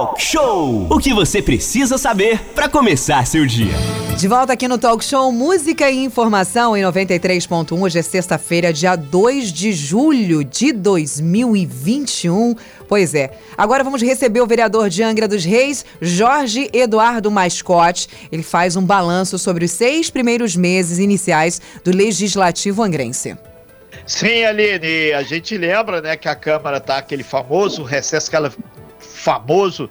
Talk Show! O que você precisa saber para começar seu dia. De volta aqui no Talk Show Música e Informação em 93.1. Hoje é sexta-feira, dia 2 de julho de 2021. Pois é. Agora vamos receber o vereador de Angra dos Reis, Jorge Eduardo Mascote. Ele faz um balanço sobre os seis primeiros meses iniciais do Legislativo Angrense. Sim, Aline, a gente lembra né, que a Câmara está aquele famoso recesso, aquele famoso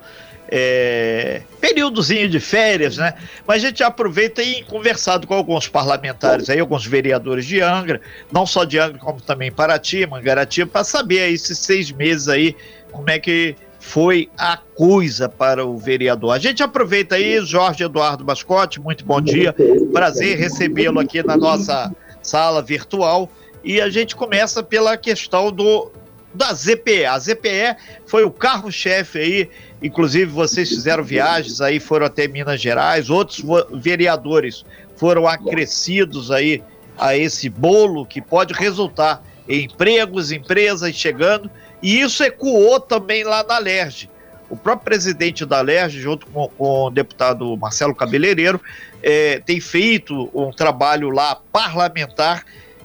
é, períodozinho de férias, né? Mas a gente aproveita e conversado com alguns parlamentares aí, alguns vereadores de Angra, não só de Angra, como também Paraty, Mangaratiba, para saber aí esses seis meses aí, como é que foi a coisa para o vereador. A gente aproveita aí, Jorge Eduardo Mascote, muito bom dia, prazer recebê-lo aqui na nossa sala virtual. E a gente começa pela questão do da ZPE. A ZPE foi o carro-chefe aí, inclusive vocês fizeram viagens aí, foram até Minas Gerais, outros vereadores foram acrescidos aí a esse bolo que pode resultar em empregos, empresas chegando, e isso ecoou também lá na LERJ. O próprio presidente da LERJ, junto com, com o deputado Marcelo Cabeleireiro, é, tem feito um trabalho lá parlamentar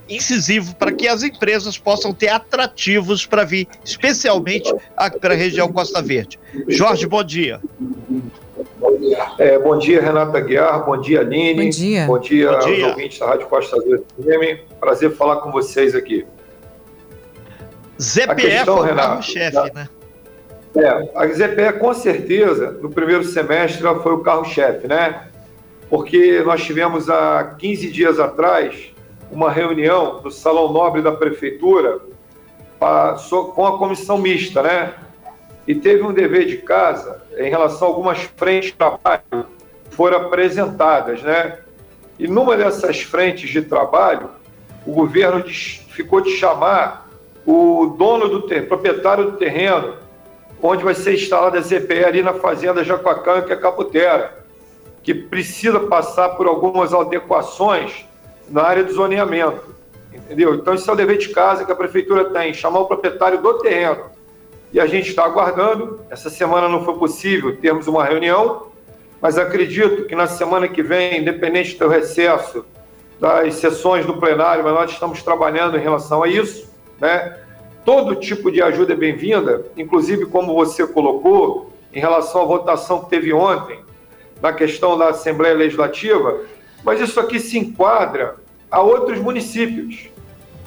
incisivo para que as empresas possam ter atrativos para vir, especialmente para a região Costa Verde. Jorge, bom dia. É, bom dia, Renata Guiar, bom dia, Aline. Bom dia. Bom dia, bom dia. aos ouvintes da Rádio Costa Verde FM. Prazer falar com vocês aqui. ZPE questão, foi o carro-chefe, né? É, a ZPE com certeza, no primeiro semestre, ela foi o carro-chefe, né? Porque nós tivemos há 15 dias atrás uma reunião no Salão Nobre da Prefeitura com a comissão mista, né? E teve um dever de casa em relação a algumas frentes de trabalho que foram apresentadas, né? E numa dessas frentes de trabalho, o governo ficou de chamar o dono do terreno, proprietário do terreno, onde vai ser instalada a ZPE ali na fazenda Jacuacã, que é Caputera, que precisa passar por algumas adequações na área do zoneamento. Entendeu? Então, isso é o dever de casa que a prefeitura tem, chamar o proprietário do terreno. E a gente está aguardando. Essa semana não foi possível termos uma reunião, mas acredito que na semana que vem, independente do recesso das sessões do plenário, mas nós estamos trabalhando em relação a isso, né? Todo tipo de ajuda é bem-vinda, inclusive como você colocou, em relação à votação que teve ontem, na questão da Assembleia Legislativa, mas isso aqui se enquadra a outros municípios.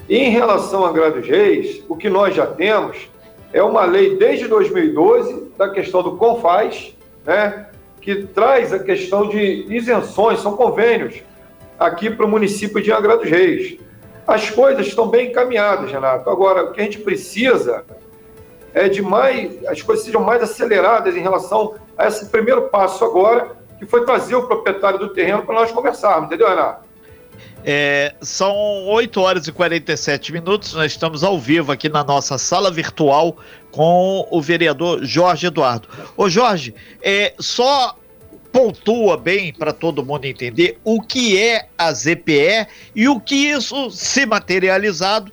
Em relação a Angra dos Reis, o que nós já temos é uma lei desde 2012 da questão do CONFAS, né, que traz a questão de isenções, são convênios aqui para o município de Angra dos Reis. As coisas estão bem encaminhadas, Renato. Agora, o que a gente precisa é de mais, as coisas sejam mais aceleradas em relação a esse primeiro passo agora, que foi trazer o proprietário do terreno para nós conversarmos, entendeu, Renato? É, são 8 horas e 47 minutos, nós estamos ao vivo aqui na nossa sala virtual com o vereador Jorge Eduardo. Ô Jorge, é, só pontua bem para todo mundo entender o que é a ZPE e o que isso, se materializado,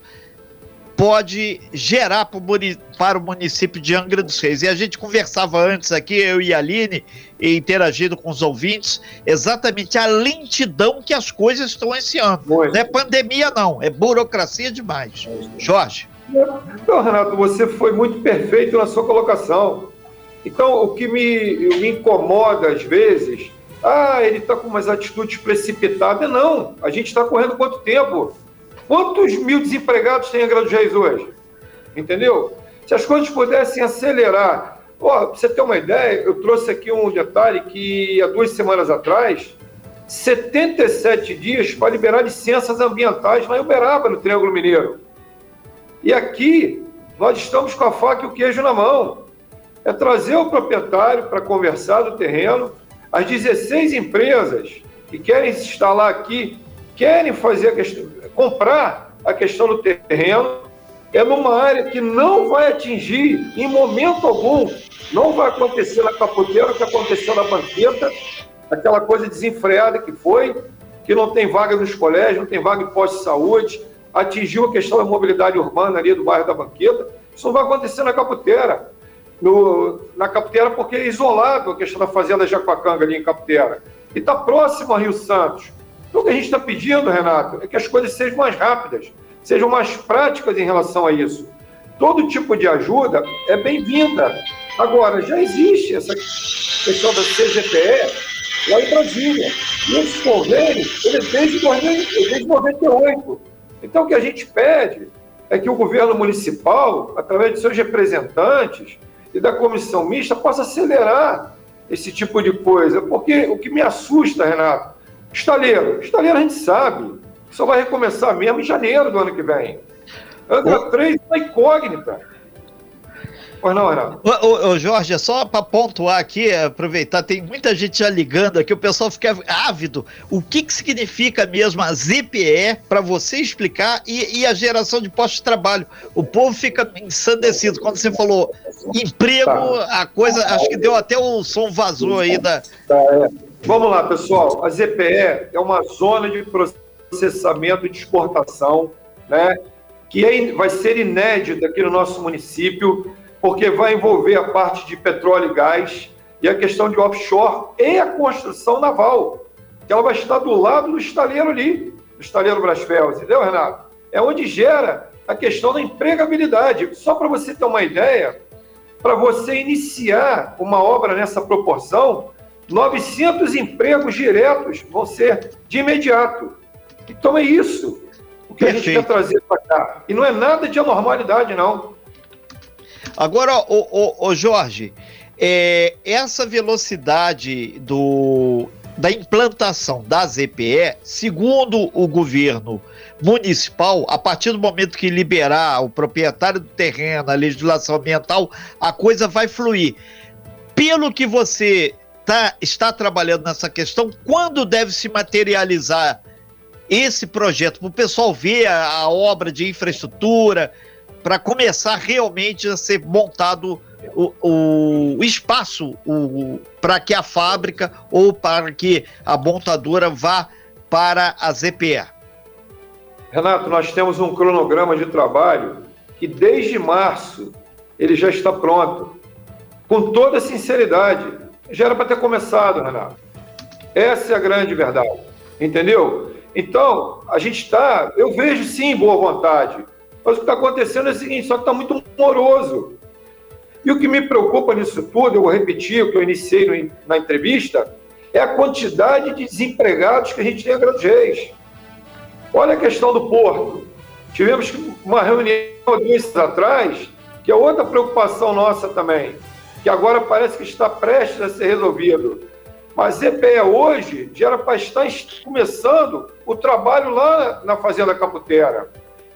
pode gerar para o município de Angra dos Reis. E a gente conversava antes aqui, eu e a Aline, interagindo com os ouvintes, exatamente a lentidão que as coisas estão esse ano. Não é pandemia, não, é burocracia demais. Jorge. Então, Renato, você foi muito perfeito na sua colocação. Então, o que me, me incomoda às vezes, ah, ele está com umas atitudes precipitadas. Não, a gente está correndo quanto tempo? Quantos mil desempregados tem a dos Reis hoje? Entendeu? Se as coisas pudessem acelerar. Ó, pra você ter uma ideia, eu trouxe aqui um detalhe que há duas semanas atrás, 77 dias para liberar licenças ambientais lá em Uberaba, no Triângulo Mineiro. E aqui, nós estamos com a faca e o queijo na mão. É trazer o proprietário para conversar do terreno. As 16 empresas que querem se instalar aqui querem fazer a questão, comprar a questão do terreno, é numa área que não vai atingir, em momento algum, não vai acontecer na capoteira o que aconteceu na banqueta, aquela coisa desenfreada que foi, que não tem vaga nos colégios, não tem vaga em posto de saúde, atingiu a questão da mobilidade urbana ali do bairro da banqueta, isso não vai acontecer na capoteira. no, na Caputera porque é isolado a questão da fazenda Jacuacanga ali em Caputera. E está próximo a Rio Santos. Então o que a gente está pedindo, Renato, é que as coisas sejam mais rápidas, sejam mais práticas em relação a isso. Todo tipo de ajuda é bem-vinda. Agora, já existe essa questão da CGPE lá em Brasília. E esses convênios, eles desde, desde 98. Então, o que a gente pede é que o governo municipal, através de seus representantes e da comissão mista, possa acelerar esse tipo de coisa. Porque o que me assusta, Renato, estaleiro. Estaleiro a gente sabe, só vai recomeçar mesmo em janeiro do ano que vem. Angra 3 é uma incógnita. Pois não, Renato. Ô, ô, ô Jorge, é só para pontuar aqui, aproveitar, tem muita gente já ligando aqui, o pessoal fica ávido. O que, que significa mesmo a ZPE para você explicar e, e, a geração de postos de trabalho? O povo fica ensandecido. Quando você falou emprego, tá. a coisa, acho que deu até o som vazou aí da. Tá, é. Vamos lá, pessoal. A ZPE é uma zona de processamento de exportação, né? Que é, vai ser inédita aqui no nosso município porque vai envolver a parte de petróleo e gás e a questão de offshore e a construção naval, que ela vai estar do lado do estaleiro ali, do estaleiro Brasfel, entendeu, Renato? É onde gera a questão da empregabilidade. Só para você ter uma ideia, para você iniciar uma obra nessa proporção, 900 empregos diretos vão ser de imediato. Então é isso o que Perfeito. a gente quer trazer para cá. E não é nada de anormalidade, não. Agora, o, Jorge, é, essa velocidade do, da implantação da ZPE, segundo o governo municipal, a partir do momento que liberar o proprietário do terreno, a legislação ambiental, a coisa vai fluir. Pelo que você tá, está trabalhando nessa questão, quando deve se materializar esse projeto? Para o pessoal ver a, a obra de infraestrutura, para começar realmente a ser montado o, o espaço para que a fábrica ou para que a montadora vá para a ZPE. Renato, nós temos um cronograma de trabalho que desde março ele já está pronto. Com toda sinceridade, já era para ter começado, Renato. Essa é a grande verdade, entendeu? Então, a gente está, eu vejo sim boa vontade, mas o que está acontecendo é o seguinte, só que está muito moroso. E o que me preocupa nisso tudo, eu vou repetir o que eu iniciei na entrevista, é a quantidade de desempregados que a gente tem em Grande Reis. Olha a questão do porto. Tivemos uma reunião dois meses atrás, que é outra preocupação nossa também, que agora parece que está prestes a ser resolvido. Mas EPE hoje já era para estar começando o trabalho lá na Fazenda Caputera.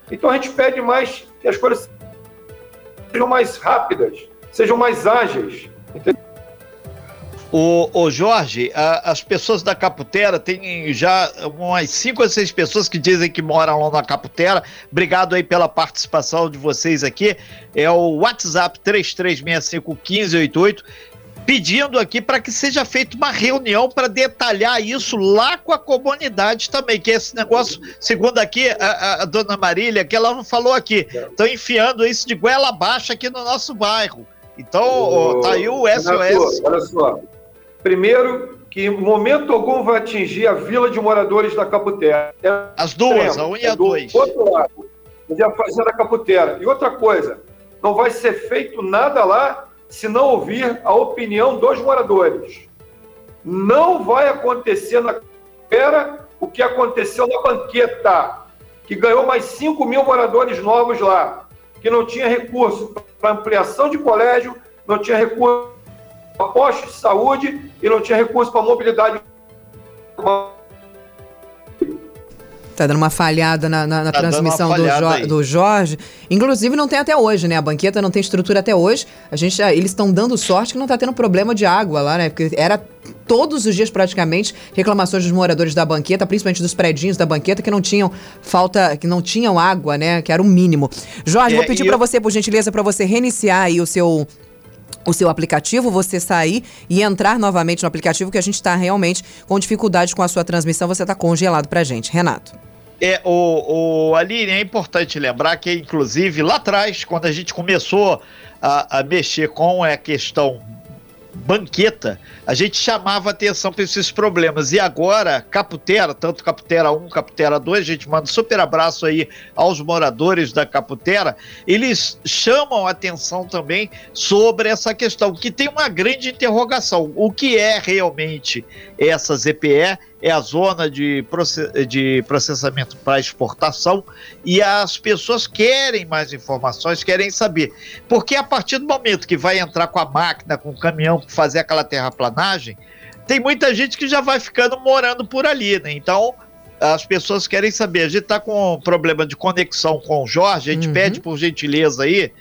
Então a gente pede mais que as coisas sejam mais rápidas, sejam mais ágeis. O, o Jorge, a, as pessoas da Caputera, tem já umas cinco ou seis pessoas que dizem que moram lá na Caputera. Obrigado aí pela participação de vocês aqui. É o WhatsApp 33651588 pedindo aqui para que seja feita uma reunião para detalhar isso lá com a comunidade também, que esse negócio, segundo aqui a, a dona Marília, que ela não falou aqui, estão enfiando isso de goela abaixo aqui no nosso bairro. Então, tá aí o SOS. Olha só, primeiro que em momento algum vai atingir a vila de moradores da Caputera. É As duas, a 1 um e a 2. É outro lado, onde é a fazenda Caputera. E outra coisa, não vai ser feito nada lá se não ouvir a opinião dos moradores. Não vai acontecer na era o que aconteceu na banqueta, que ganhou mais 5 mil moradores novos lá, que não tinha recurso para ampliação de colégio, não tinha recurso postos de saúde e não tinha recurso para mobilidade Tá dando uma falhada na, na, na tá transmissão do, jo do, Jorge. Inclusive, não tem até hoje, né? A banqueta não tem estrutura até hoje. A gente, eles estão dando sorte que não tá tendo problema de água lá, né? Porque era todos os dias praticamente reclamações dos moradores da banqueta, principalmente dos predinhos da banqueta que não tinham falta, que não tinham água, né? Que era o mínimo. Jorge, é, vou pedir para eu... você, por gentileza, para você reiniciar aí o seu o seu aplicativo, você sair e entrar novamente no aplicativo, que a gente está realmente com dificuldade com a sua transmissão, você está congelado para gente. Renato. É, o, o Aline, é importante lembrar que, inclusive, lá atrás, quando a gente começou a, a mexer com a questão banqueta, a gente chamava atenção para esses problemas. E agora, Caputera, tanto Caputera 1, Caputera 2, a gente manda um super abraço aí aos moradores da Caputera, eles chamam atenção também sobre essa questão, que tem uma grande interrogação. O que é realmente essa ZPE? É a zona de, de processamento para exportação e as pessoas querem mais informações, querem saber. Porque a partir do momento que vai entrar com a máquina, com o caminhão, fazer aquela terraplanagem, tem muita gente que já vai ficando morando por ali, né? Então, as pessoas querem saber. A gente está com problema de conexão com o Jorge, a gente uhum. pede por gentileza aí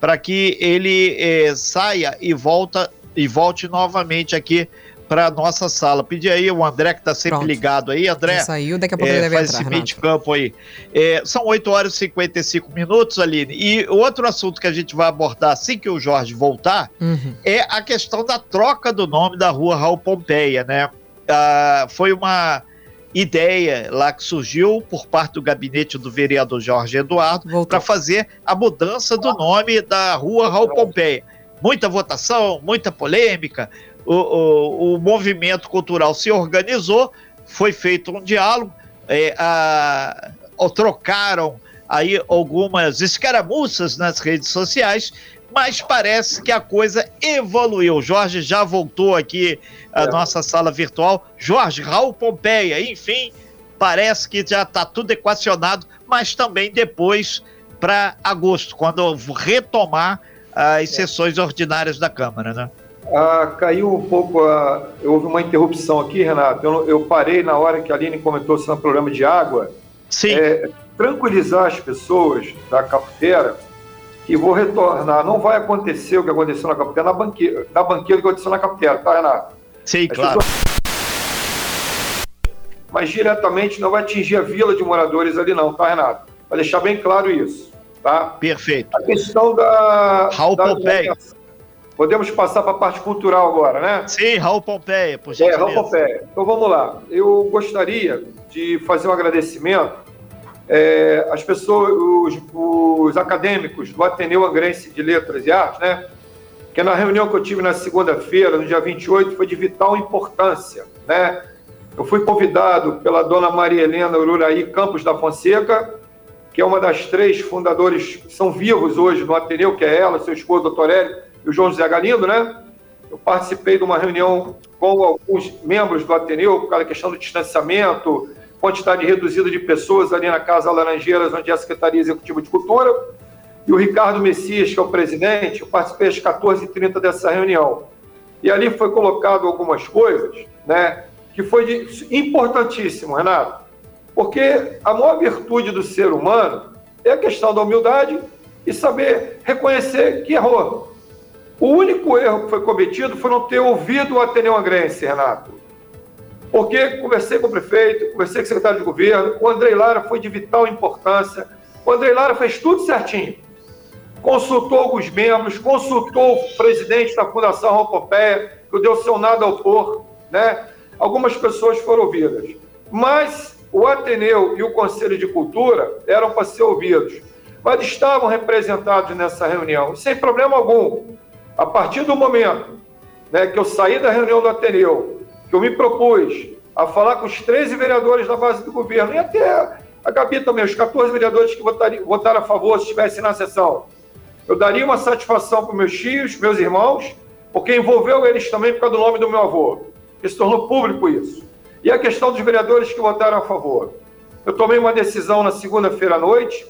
para que ele eh, saia e volta e volte novamente aqui para nossa sala. Pedir aí o André, que está sempre Pronto. ligado aí. André, Já saiu, daqui a pouco é, ele deve faz entrar, esse meio de campo aí. É, são 8 horas e 55 minutos, Aline. E outro assunto que a gente vai abordar assim que o Jorge voltar uhum. é a questão da troca do nome da rua Raul Pompeia, né? Ah, foi uma ideia lá que surgiu por parte do gabinete do vereador Jorge Eduardo para fazer a mudança do nome da rua Raul Pompeia. Muita votação, muita polêmica, o, o, o movimento cultural se organizou, foi feito um diálogo, é, a, trocaram aí algumas escaramuças nas redes sociais, mas parece que a coisa evoluiu. Jorge já voltou aqui à é. nossa sala virtual. Jorge, Raul Pompeia, enfim, parece que já está tudo equacionado, mas também depois para agosto, quando retomar as é. sessões ordinárias da Câmara, né? Ah, caiu um pouco, a... houve uma interrupção aqui, Renato. Eu, eu, parei na hora que a Aline comentou sobre o problema de água. Sim. É, tranquilizar as pessoas da Caputera que vou retornar. Não vai acontecer o que aconteceu na Caputera, na banqueira, na banqueira que aconteceu na Caputera, tá, Renato? Sim, as claro. Pessoas... Mas diretamente não vai atingir a vila de moradores ali, não, tá, Renato? Vai deixar bem claro isso, tá? Perfeito. A questão da. Raul da Pompeia. Podemos passar para a parte cultural agora, né? Sim, Raul Pompeia, por gentileza. É, Raul Pompeia. Então vamos lá. Eu gostaria de fazer um agradecimento é, às pessoas, os, os, acadêmicos do Ateneu Angrense de Letras e Artes, né? Que na reunião que eu tive na segunda-feira, no dia 28, foi de vital importância, né? Eu fui convidado pela dona Maria Helena Ururaí Campos da Fonseca, que é uma das três fundadores que são vivos hoje no Ateneu, que é ela, seu esposo, doutor Hélio, e o João José Galindo, né? Eu participei de uma reunião com alguns membros do Ateneu por causa da questão do distanciamento, quantidade reduzida de pessoas ali na Casa Laranjeiras, onde é a Secretaria Executiva de Cultura. E o Ricardo Messias, que é o presidente, eu participei às 14h30 dessa reunião. E ali foi colocado algumas coisas, né, que foi de, importantíssimo, Renato, porque a maior virtude do ser humano é a questão da humildade e saber reconhecer que errou. O único erro que foi cometido foi não ter ouvido o Ateneu Angrense, Renato. Porque conversei com o prefeito, conversei com o secretário de governo, o Andrei Lara foi de vital importância. O Andrei Lara fez tudo certinho. Consultou alguns membros, consultou o presidente da Fundação Rocopeia, que deu seu nada ao por, né? Algumas pessoas foram ouvidas. Mas o Ateneu e o Conselho de Cultura eram para ser ouvidos. Mas estavam representados nessa reunião, sem problema algum. A partir do momento né, que eu saí da reunião do Ateneu, que eu me propus a falar com os 13 vereadores da base do governo, e até a Gabi também, os 14 vereadores que votariam, votaram a favor se estivessem na sessão, eu daria uma satisfação para meus tios, meus irmãos, porque envolveu eles também por causa do nome do meu avô. E se tornou público isso. E a questão dos vereadores que votaram a favor. Eu tomei uma decisão na segunda-feira à noite,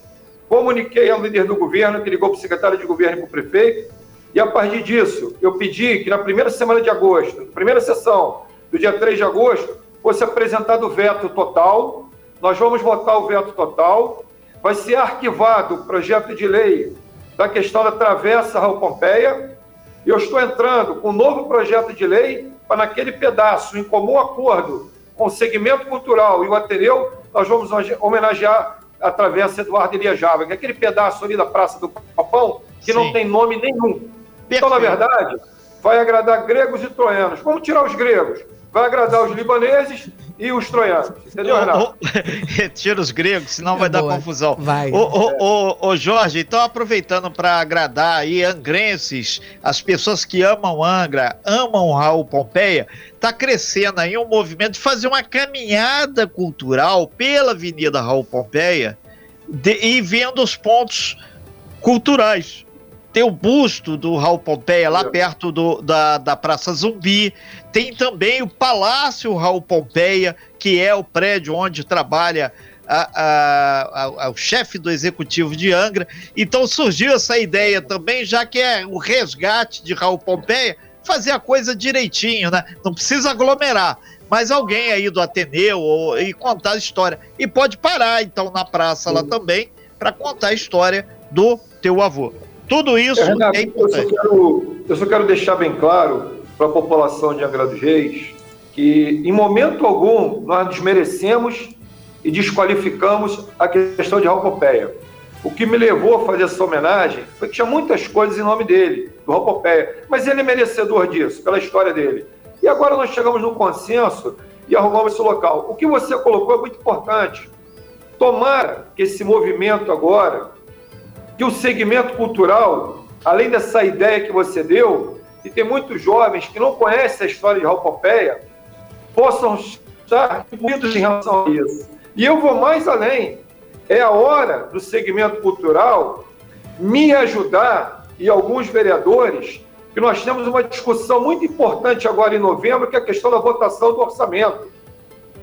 comuniquei ao líder do governo, que ligou para o secretário de governo e para o prefeito, e a partir disso, eu pedi que na primeira semana de agosto, primeira sessão do dia 3 de agosto, fosse apresentado o veto total. Nós vamos votar o veto total. Vai ser arquivado o projeto de lei da questão da travessa Raul Pompeia. E eu estou entrando com um novo projeto de lei para, naquele pedaço, em comum acordo com o segmento cultural e o Ateneu, nós vamos homenagear a travessa Eduardo Elias Java, que é aquele pedaço ali da Praça do Papão que Sim. não tem nome nenhum. Então, na verdade, vai agradar gregos e troianos. Vamos tirar os gregos. Vai agradar os libaneses e os troianos. Entendeu, Renato? Retira os gregos, senão é vai boa. dar confusão. Vai. Ô, ô, ô, ô Jorge, então aproveitando para agradar aí angrenses, as pessoas que amam Angra, amam Raul Pompeia, tá crescendo aí um movimento de fazer uma caminhada cultural pela Avenida Raul Pompeia de, e vendo os pontos culturais tem o busto do Raul Pompeia lá perto do, da, da Praça Zumbi. Tem também o Palácio Raul Pompeia, que é o prédio onde trabalha a, a, a, o chefe do executivo de Angra. Então surgiu essa ideia também, já que é o resgate de Raul Pompeia, fazer a coisa direitinho, né? Não precisa aglomerar. Mas alguém aí do Ateneu ou, e contar a história. E pode parar, então, na praça lá também, para contar a história do teu avô. Tudo isso é, Renato, é importante. Eu só, quero, eu só quero deixar bem claro para a população de Angra dos Reis que, em momento algum, nós desmerecemos e desqualificamos a questão de Rocopeia. O que me levou a fazer essa homenagem foi que tinha muitas coisas em nome dele, do Rocopeia, mas ele é merecedor disso, pela história dele. E agora nós chegamos no consenso e arrumamos esse local. O que você colocou é muito importante. Tomara que esse movimento agora que o segmento cultural, além dessa ideia que você deu, e tem muitos jovens que não conhecem a história de Raul Pompeia, possam estar muitos em relação a isso. E eu vou mais além. É a hora do segmento cultural me ajudar e alguns vereadores, que nós temos uma discussão muito importante agora em novembro, que é a questão da votação do orçamento.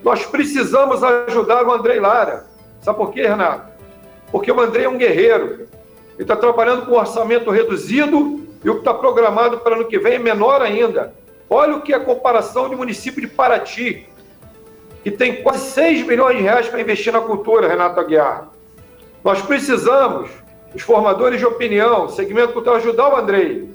Nós precisamos ajudar o Andrei Lara. Sabe por quê, Renato? Porque o Andrei é um guerreiro. Ele está trabalhando com um orçamento reduzido e o que está programado para ano que vem é menor ainda. Olha o que é a comparação de município de Paraty, que tem quase 6 milhões de reais para investir na cultura, Renato Aguiar. Nós precisamos, os formadores de opinião, segmento cultural, ajudar o Andrei.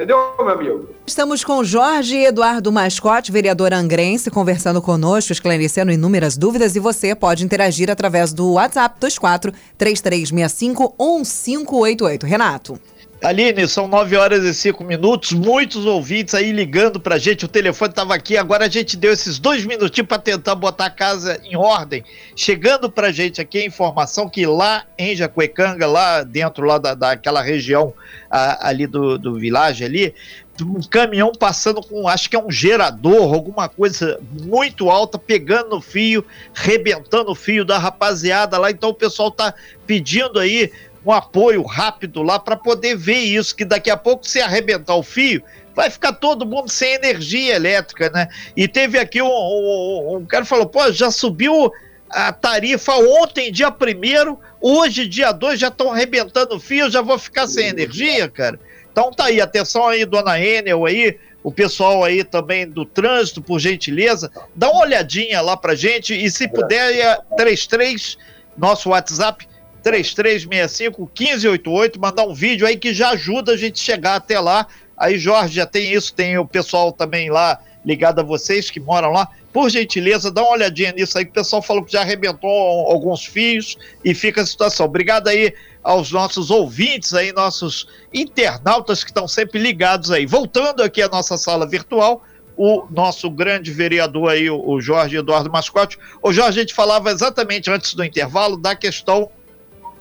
Entendeu, meu amigo? Estamos com Jorge Eduardo Mascote, vereador angrense, conversando conosco, esclarecendo inúmeras dúvidas. E você pode interagir através do WhatsApp 24 3365 1588. Renato. Aline, são 9 horas e 5 minutos, muitos ouvintes aí ligando pra gente, o telefone estava aqui, agora a gente deu esses dois minutinhos para tentar botar a casa em ordem. Chegando pra gente aqui a informação que lá em Jacuecanga, lá dentro lá da, daquela região a, ali do, do vilage ali, um caminhão passando com, acho que é um gerador, alguma coisa muito alta, pegando no fio, rebentando o fio da rapaziada lá, então o pessoal tá pedindo aí um apoio rápido lá para poder ver isso, que daqui a pouco, se arrebentar o fio, vai ficar todo mundo sem energia elétrica, né? E teve aqui um, um, um cara falou, pô, já subiu a tarifa ontem, dia primeiro, hoje, dia 2, já estão arrebentando o fio, já vou ficar sem energia, cara. Então tá aí, atenção aí, dona Enel aí, o pessoal aí também do trânsito, por gentileza, dá uma olhadinha lá pra gente e se puder, é 33, nosso WhatsApp, 3365-1588, mandar um vídeo aí que já ajuda a gente chegar até lá. Aí, Jorge, já tem isso, tem o pessoal também lá ligado a vocês que moram lá. Por gentileza, dá uma olhadinha nisso aí, que o pessoal falou que já arrebentou alguns fios e fica a situação. Obrigado aí aos nossos ouvintes aí, nossos internautas que estão sempre ligados aí. Voltando aqui à nossa sala virtual, o nosso grande vereador aí, o Jorge Eduardo Mascote. O Jorge, a gente falava exatamente antes do intervalo da questão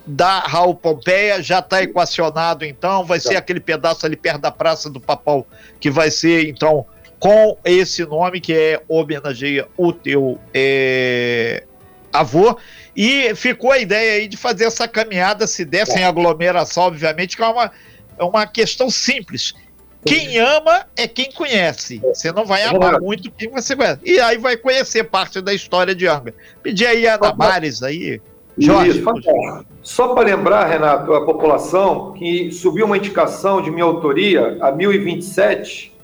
da Raul Pompeia já está equacionado, então, vai ser aquele pedaço ali perto da Praça do Papal, que vai ser, então, com esse nome que é homenageia o teu é, avô. E ficou a ideia aí de fazer essa caminhada, se der sem aglomeração, obviamente, que é uma, é uma questão simples. Quem ama é quem conhece. Você não vai amar muito quem você conhece. E aí vai conhecer parte da história de Anga. Pedir aí a Ana Mares aí. Jorge. Só para lembrar, Renato, a população que subiu uma indicação de minha autoria a 1027,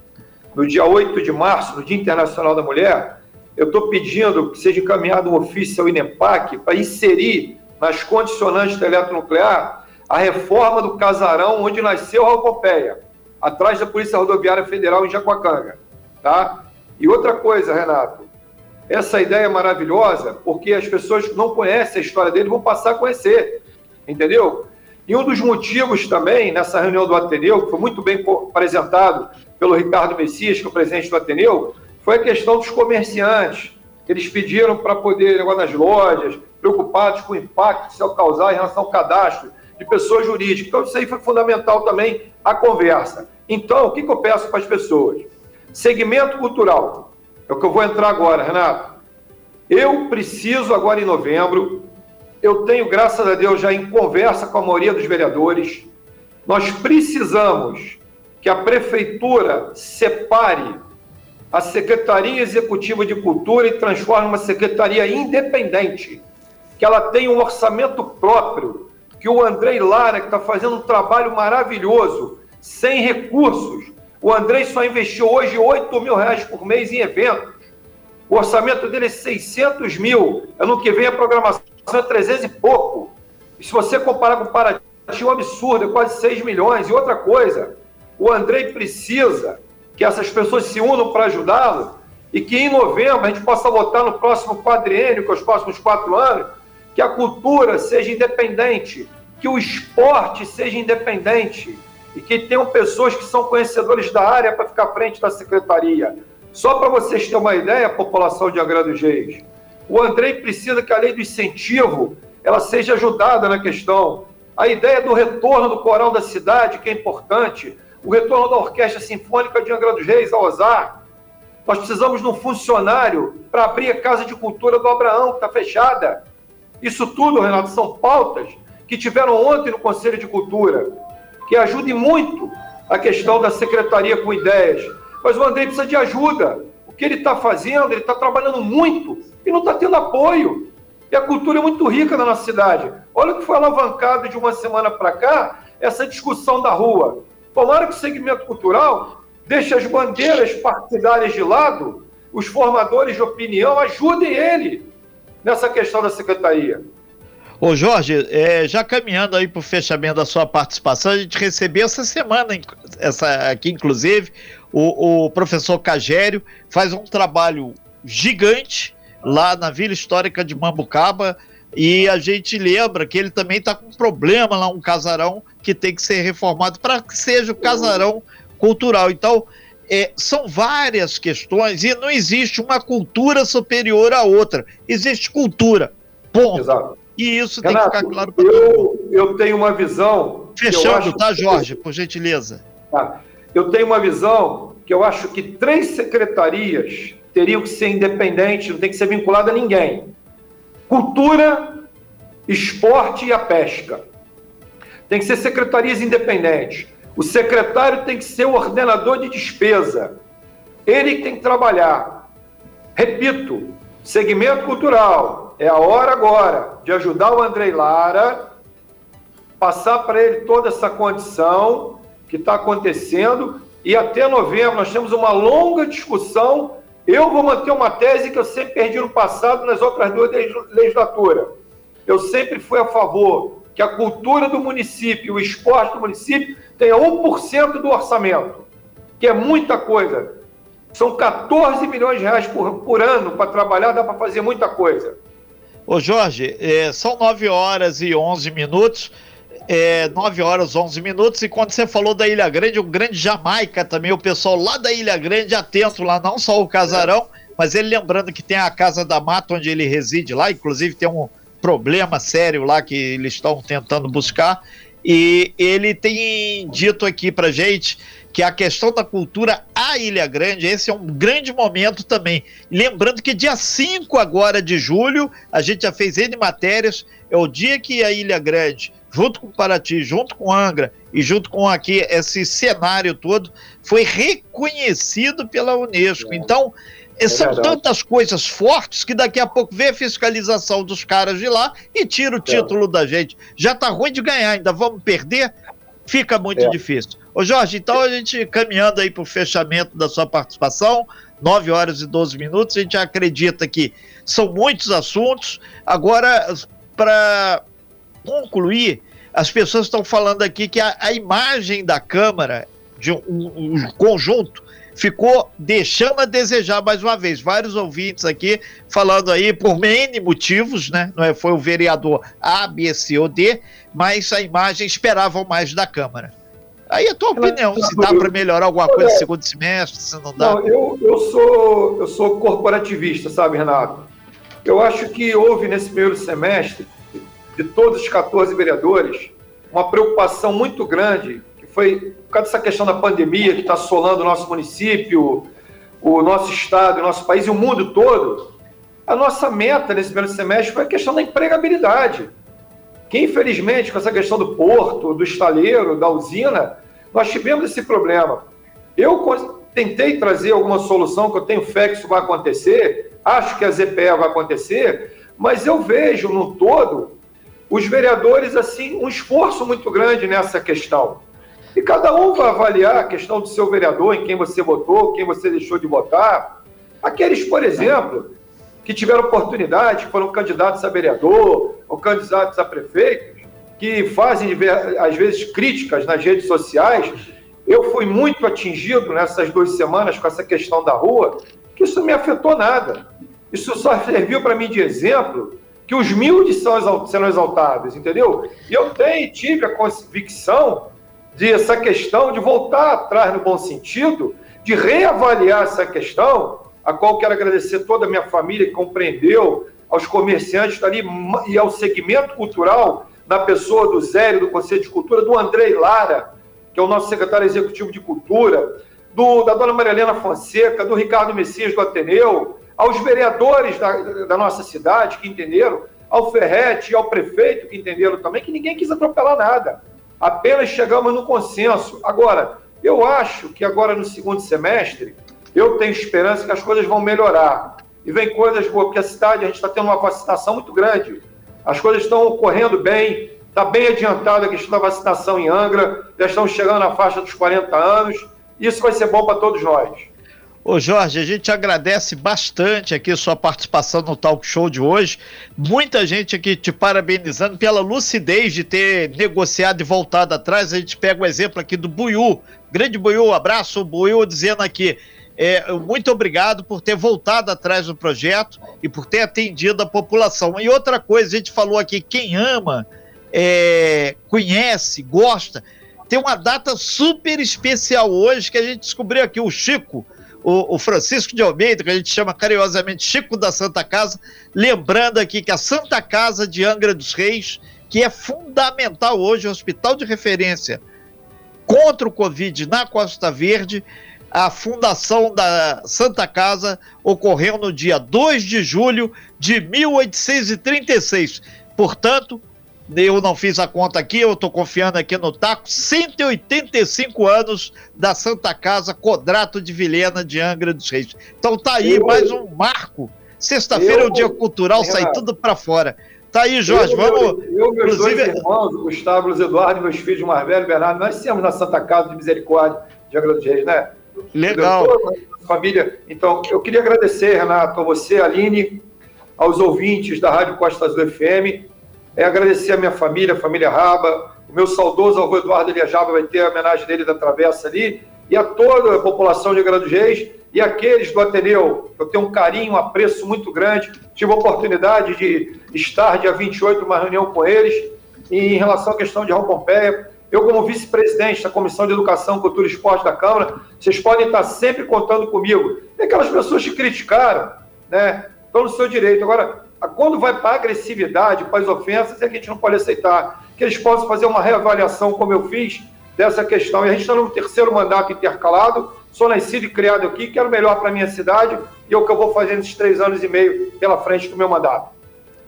no dia 8 de março, no Dia Internacional da Mulher, eu estou pedindo que seja encaminhado um ofício ao INEPAC para inserir nas condicionantes da eletronuclear a reforma do casarão onde nasceu a Alcopeia, atrás da Polícia Rodoviária Federal em Jacuacanga. Tá? E outra coisa, Renato, essa ideia é maravilhosa porque as pessoas que não conhecem a história dele vão passar a conhecer, entendeu? E um dos motivos também, nessa reunião do Ateneu, que foi muito bem apresentado pelo Ricardo Messias, que é o presidente do Ateneu, foi a questão dos comerciantes. Eles pediram para poder levar nas lojas, preocupados com o impacto que isso ia causar em relação ao cadastro de pessoas jurídicas. Então, isso aí foi fundamental também a conversa. Então, o que, que eu peço para as pessoas? Segmento cultural. É o que eu vou entrar agora, Renato. Eu preciso, agora em novembro, eu tenho, graças a Deus, já em conversa com a maioria dos vereadores, nós precisamos que a prefeitura separe a Secretaria Executiva de Cultura e transforme uma secretaria independente, que ela tenha um orçamento próprio, que o Andrei Lara, que está fazendo um trabalho maravilhoso, sem recursos, o Andrei só investiu hoje 8 mil reais por mês em eventos. O orçamento dele é 600 mil. Ano que vem a programação é 300 e pouco. E se você comparar com o Paraty, é um absurdo, é quase 6 milhões. E outra coisa, o Andrei precisa que essas pessoas se unam para ajudá-lo e que em novembro a gente possa votar no próximo quadriênio, que é os próximos quatro anos, que a cultura seja independente, que o esporte seja independente e que tenham pessoas que são conhecedores da área para ficar à frente da secretaria. Só para vocês terem uma ideia, população de Angra dos Reis, o Andrei precisa que a lei do incentivo ela seja ajudada na questão. A ideia do retorno do coral da cidade, que é importante, o retorno da Orquestra Sinfônica de Angra dos Reis, a OSAR. Nós precisamos de um funcionário para abrir a Casa de Cultura do Abraão, que está fechada. Isso tudo, Renato, são pautas que tiveram ontem no Conselho de Cultura, que ajudem muito a questão da secretaria com ideias. Mas o André precisa de ajuda. O que ele está fazendo, ele está trabalhando muito e não está tendo apoio. E a cultura é muito rica na nossa cidade. Olha o que foi alavancado de uma semana para cá, essa discussão da rua. Tomara que o segmento cultural deixe as bandeiras partidárias de lado, os formadores de opinião ajudem ele nessa questão da secretaria. Ô Jorge, é, já caminhando aí para o fechamento da sua participação, a gente recebeu essa semana, essa aqui inclusive, o, o professor Cagério faz um trabalho gigante lá na Vila Histórica de Mambucaba, e a gente lembra que ele também está com um problema lá, um casarão que tem que ser reformado para que seja o casarão cultural. Então, é, são várias questões e não existe uma cultura superior à outra. Existe cultura. Ponto. Exato. E isso Renato, tem que ficar claro para mundo. Eu tenho uma visão. Fechando, tá, Jorge, por gentileza. Tá. Eu tenho uma visão que eu acho que três secretarias teriam que ser independentes, não tem que ser vinculada a ninguém cultura, esporte e a pesca. Tem que ser secretarias independentes. O secretário tem que ser o ordenador de despesa. Ele tem que trabalhar. Repito, segmento cultural. É a hora agora de ajudar o Andrei Lara, passar para ele toda essa condição que está acontecendo e até novembro nós temos uma longa discussão eu vou manter uma tese que eu sempre perdi no passado nas outras duas legislaturas. Eu sempre fui a favor que a cultura do município, o esporte do município, tenha 1% do orçamento, que é muita coisa. São 14 milhões de reais por, por ano para trabalhar, dá para fazer muita coisa. Ô Jorge, é, são 9 horas e 11 minutos é, 9 horas 11 minutos. E quando você falou da Ilha Grande, o Grande Jamaica também, o pessoal lá da Ilha Grande atento lá, não só o casarão, mas ele lembrando que tem a Casa da Mata onde ele reside lá, inclusive tem um problema sério lá que eles estão tentando buscar. E ele tem dito aqui pra gente que a questão da cultura a Ilha Grande, esse é um grande momento também. Lembrando que dia 5 agora de julho, a gente já fez N matérias, é o dia que a Ilha Grande junto com Paraty, junto com Angra e junto com aqui esse cenário todo, foi reconhecido pela Unesco. Então, é são verdade. tantas coisas fortes que daqui a pouco vem a fiscalização dos caras de lá e tira o é. título da gente. Já tá ruim de ganhar, ainda vamos perder? Fica muito é. difícil. Ô Jorge, então a gente caminhando aí para o fechamento da sua participação, 9 horas e 12 minutos, a gente acredita que são muitos assuntos. Agora, para concluir, as pessoas estão falando aqui que a, a imagem da Câmara, de um, um, conjunto, ficou deixando a desejar mais uma vez. Vários ouvintes aqui falando aí por N motivos, né? Não é, foi o vereador A, B, C ou D, mas a imagem esperavam mais da Câmara. Aí é a tua opinião, se dá para melhorar alguma coisa no segundo semestre, se não dá. Não, eu, eu, sou, eu sou corporativista, sabe, Renato? Eu acho que houve nesse primeiro semestre, de todos os 14 vereadores, uma preocupação muito grande, foi por causa dessa questão da pandemia que está assolando o nosso município, o nosso estado, o nosso país e o mundo todo. A nossa meta nesse primeiro semestre foi a questão da empregabilidade que infelizmente com essa questão do porto, do estaleiro, da usina, nós tivemos esse problema. Eu tentei trazer alguma solução, que eu tenho fé que isso vai acontecer, acho que a ZPE vai acontecer, mas eu vejo no todo os vereadores assim um esforço muito grande nessa questão. E cada um vai avaliar a questão do seu vereador, em quem você votou, quem você deixou de votar. Aqueles, por exemplo, que tiveram oportunidade, que foram candidatos a vereador ou candidatos a prefeito, que fazem, às vezes, críticas nas redes sociais. Eu fui muito atingido nessas duas semanas com essa questão da rua, que isso não me afetou nada. Isso só serviu para mim de exemplo que os humildes são, serão exaltados, entendeu? E eu tenho, tive a convicção de essa questão de voltar atrás no bom sentido, de reavaliar essa questão a qual quero agradecer toda a minha família que compreendeu, aos comerciantes dali e ao segmento cultural, na pessoa do Zélio, do Conselho de Cultura, do Andrei Lara, que é o nosso secretário executivo de Cultura, do, da dona Marilena Fonseca, do Ricardo Messias do Ateneu, aos vereadores da, da nossa cidade que entenderam, ao Ferrete e ao prefeito que entenderam também, que ninguém quis atropelar nada. Apenas chegamos no consenso. Agora, eu acho que agora no segundo semestre, eu tenho esperança que as coisas vão melhorar. E vem coisas boas, porque a cidade, a gente está tendo uma vacinação muito grande. As coisas estão ocorrendo bem, está bem adiantada a questão da vacinação em Angra, já estamos chegando na faixa dos 40 anos. Isso vai ser bom para todos nós. Ô Jorge, a gente agradece bastante aqui sua participação no talk show de hoje. Muita gente aqui te parabenizando pela lucidez de ter negociado e voltado atrás. A gente pega o exemplo aqui do Buiú. Grande Buiú, abraço, Buiú dizendo aqui é, muito obrigado por ter voltado atrás do projeto e por ter atendido a população. E outra coisa, a gente falou aqui, quem ama, é, conhece, gosta, tem uma data super especial hoje que a gente descobriu aqui, o Chico, o, o, Francisco de Almeida, que a gente chama carinhosamente Chico da Santa Casa, lembrando aqui que a Santa Casa de Angra dos Reis, que é fundamental hoje, o hospital de referência contra o Covid na Costa Verde, a fundação da Santa Casa ocorreu no dia 2 de julho de 1836. Portanto, eu não fiz a conta aqui, eu estou confiando aqui no taco, 185 anos da Santa Casa Codrato de Vilhena de Angra dos Reis. Então tá aí eu, mais um marco. Sexta-feira é o dia cultural, é, sai tudo para fora. Tá aí, Jorge, eu, vamos. Eu, meus inclusive... dois irmãos, Gustavo, Luiz Eduardo meus filhos mais Bernardo, nós temos na Santa Casa de Misericórdia de Angra dos Reis, né? Legal. Família. Então, eu queria agradecer, Renato, a você, Aline, aos ouvintes da Rádio Costa Azul FM. É agradecer a minha família, a família Raba, o meu saudoso avô Eduardo Eliajaba vai ter a homenagem dele da Travessa ali, e a toda a população de Grande Reis e aqueles do Ateneu. Eu tenho um carinho, um apreço muito grande. Tive a oportunidade de estar dia 28 numa reunião com eles em relação à questão de Raul Pompeia. Eu, como vice-presidente da Comissão de Educação, Cultura e Esporte da Câmara, vocês podem estar sempre contando comigo. E aquelas pessoas que criticaram, né, estão no seu direito. Agora, quando vai para a agressividade, para as ofensas, é que a gente não pode aceitar. Que eles possam fazer uma reavaliação, como eu fiz, dessa questão. E a gente está no terceiro mandato intercalado, sou nascido e criado aqui, quero melhor para a minha cidade, e é o que eu vou fazer nesses três anos e meio pela frente do meu mandato.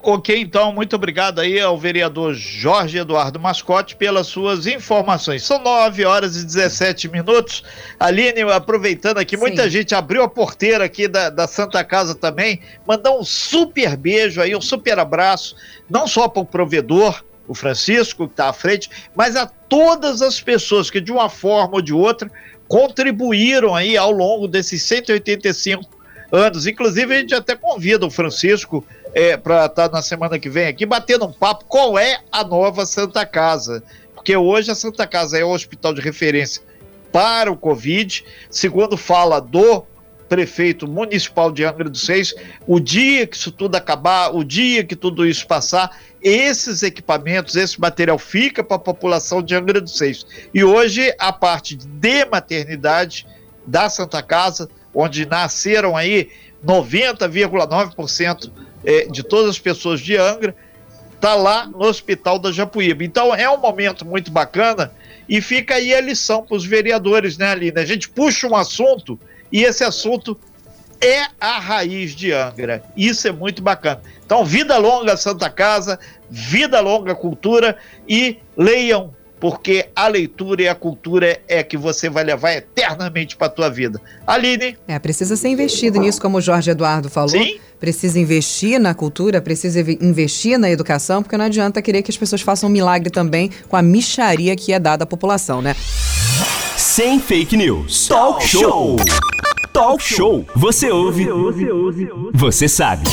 Ok, então, muito obrigado aí ao vereador Jorge Eduardo Mascote pelas suas informações. São 9 horas e 17 minutos. Aline, aproveitando aqui, Sim. muita gente abriu a porteira aqui da, da Santa Casa também. Mandar um super beijo aí, um super abraço, não só para o provedor, o Francisco, que está à frente, mas a todas as pessoas que, de uma forma ou de outra, contribuíram aí ao longo desses 185 anos. Inclusive, a gente até convida o Francisco é, para estar tá na semana que vem aqui batendo um papo qual é a nova Santa Casa. Porque hoje a Santa Casa é o hospital de referência para o Covid, segundo fala do prefeito municipal de Angra dos Reis, o dia que isso tudo acabar, o dia que tudo isso passar, esses equipamentos, esse material fica para a população de Angra dos Reis. E hoje a parte de maternidade da Santa Casa, onde nasceram aí 90,9% é, de todas as pessoas de Angra, está lá no Hospital da Japuíba. Então é um momento muito bacana e fica aí a lição para os vereadores, né, Aline? A gente puxa um assunto e esse assunto é a raiz de Angra. Isso é muito bacana. Então, vida longa Santa Casa, vida longa cultura e leiam, porque a leitura e a cultura é que você vai levar eternamente para a tua vida. Aline? É, precisa ser investido nisso, como o Jorge Eduardo falou. Sim. Precisa investir na cultura, precisa investir na educação, porque não adianta querer que as pessoas façam um milagre também com a micharia que é dada à população, né? Sem fake news. Talk show. Talk show. Você ouve. Você sabe.